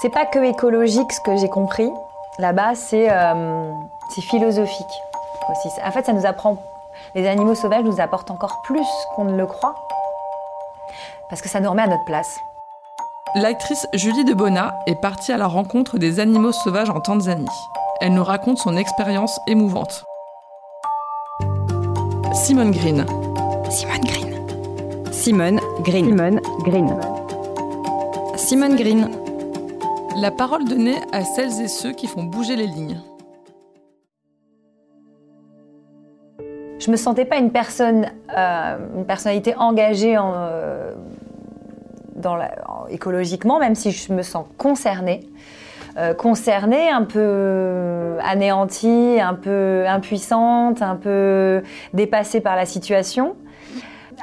C'est pas que écologique ce que j'ai compris. Là-bas, c'est euh, c'est philosophique aussi. En fait, ça nous apprend. Les animaux sauvages nous apportent encore plus qu'on ne le croit. Parce que ça nous remet à notre place. L'actrice Julie de Bona est partie à la rencontre des animaux sauvages en Tanzanie. Elle nous raconte son expérience émouvante. Simone Green. Simone Green. Simone Green. Simone Green. Simone Green. La parole donnée à celles et ceux qui font bouger les lignes. Je me sentais pas une personne, euh, une personnalité engagée en, euh, écologiquement, même si je me sens concernée. Euh, concernée, un peu anéantie, un peu impuissante, un peu dépassée par la situation.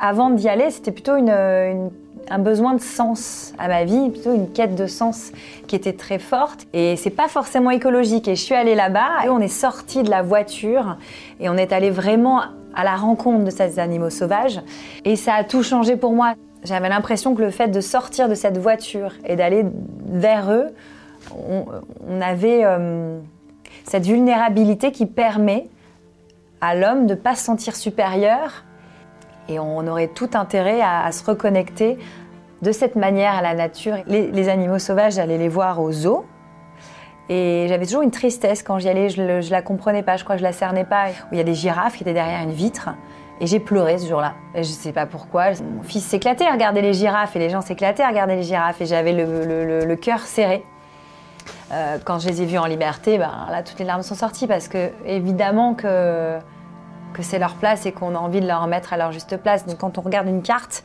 Avant d'y aller, c'était plutôt une- un besoin de sens à ma vie, plutôt une quête de sens qui était très forte. Et c'est pas forcément écologique. Et je suis allée là-bas, et on est sorti de la voiture et on est allé vraiment à la rencontre de ces animaux sauvages. Et ça a tout changé pour moi. J'avais l'impression que le fait de sortir de cette voiture et d'aller vers eux, on, avait euh, cette vulnérabilité qui permet à l'homme de ne pas se sentir supérieur et on aurait tout intérêt à, se reconnecter de cette manière à la nature. Les, animaux sauvages, j'allais les voir au zoo. Et j'avais toujours une tristesse quand j'y allais, je ne la comprenais pas, je crois que je la cernais pas. Il y a des girafes qui étaient derrière une vitre. Et j'ai pleuré ce jour-là. Je ne sais pas pourquoi. Mon fils s'éclatait à regarder les girafes et les gens s'éclataient à regarder les girafes. Et j'avais le cœur serré. Euh, quand je les ai vus en liberté, ben, là, toutes les larmes sont sorties parce que, évidemment, que, que c'est leur place et qu'on a envie de leur remettre à leur juste place. Donc, quand on regarde une carte,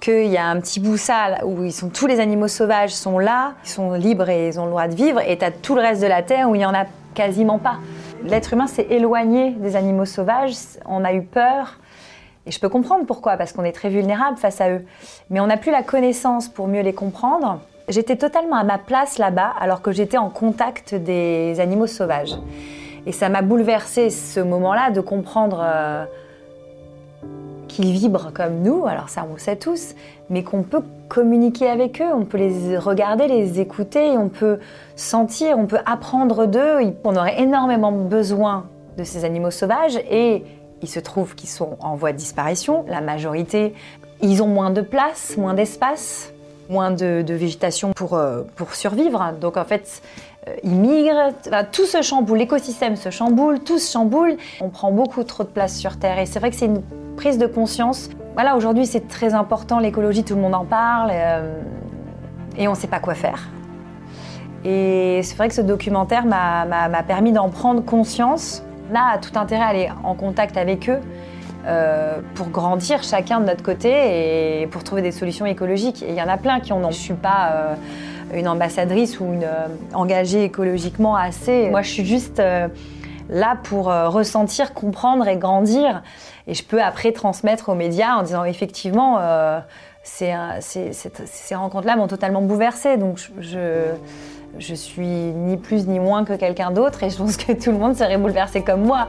qu'il y a un petit bout ça où ils sont, tous les animaux sauvages sont là, ils sont libres et ils ont le droit de vivre, et tu as tout le reste de la Terre où il n'y en a quasiment pas. L'être humain s'est éloigné des animaux sauvages, on a eu peur, et je peux comprendre pourquoi, parce qu'on est très vulnérable face à eux. Mais on n'a plus la connaissance pour mieux les comprendre. J'étais totalement à ma place là-bas, alors que j'étais en contact des animaux sauvages. Et ça m'a bouleversé ce moment-là de comprendre euh, qu'ils vibrent comme nous, alors ça on le sait tous, mais qu'on peut communiquer avec eux, on peut les regarder, les écouter, on peut sentir, on peut apprendre d'eux. On aurait énormément besoin de ces animaux sauvages. Et il se trouve qu'ils sont en voie de disparition, la majorité. Ils ont moins de place, moins d'espace, moins de, végétation pour, euh, pour survivre. Donc en fait, euh, ils migrent, tout se chamboule, l'écosystème se chamboule, tout se chamboule. On prend beaucoup trop de place sur Terre et c'est vrai que c'est une prise de conscience. Voilà, aujourd'hui c'est très important, l'écologie, tout le monde en parle euh, et on ne sait pas quoi faire. Et c'est vrai que ce documentaire m'a- permis d'en prendre conscience. Là, a tout intérêt à aller en contact avec eux euh, pour grandir chacun de notre côté et pour trouver des solutions écologiques. Et il y en a plein qui en ont. Je suis pas euh, une ambassadrice ou une euh, engagée écologiquement assez. Moi, je suis juste là pour ressentir, comprendre et grandir. Et je peux après transmettre aux médias en disant effectivement, ces rencontres-là m'ont totalement bouleversée. Donc je suis ni plus ni moins que quelqu'un d'autre et je pense que tout le monde serait bouleversé comme moi.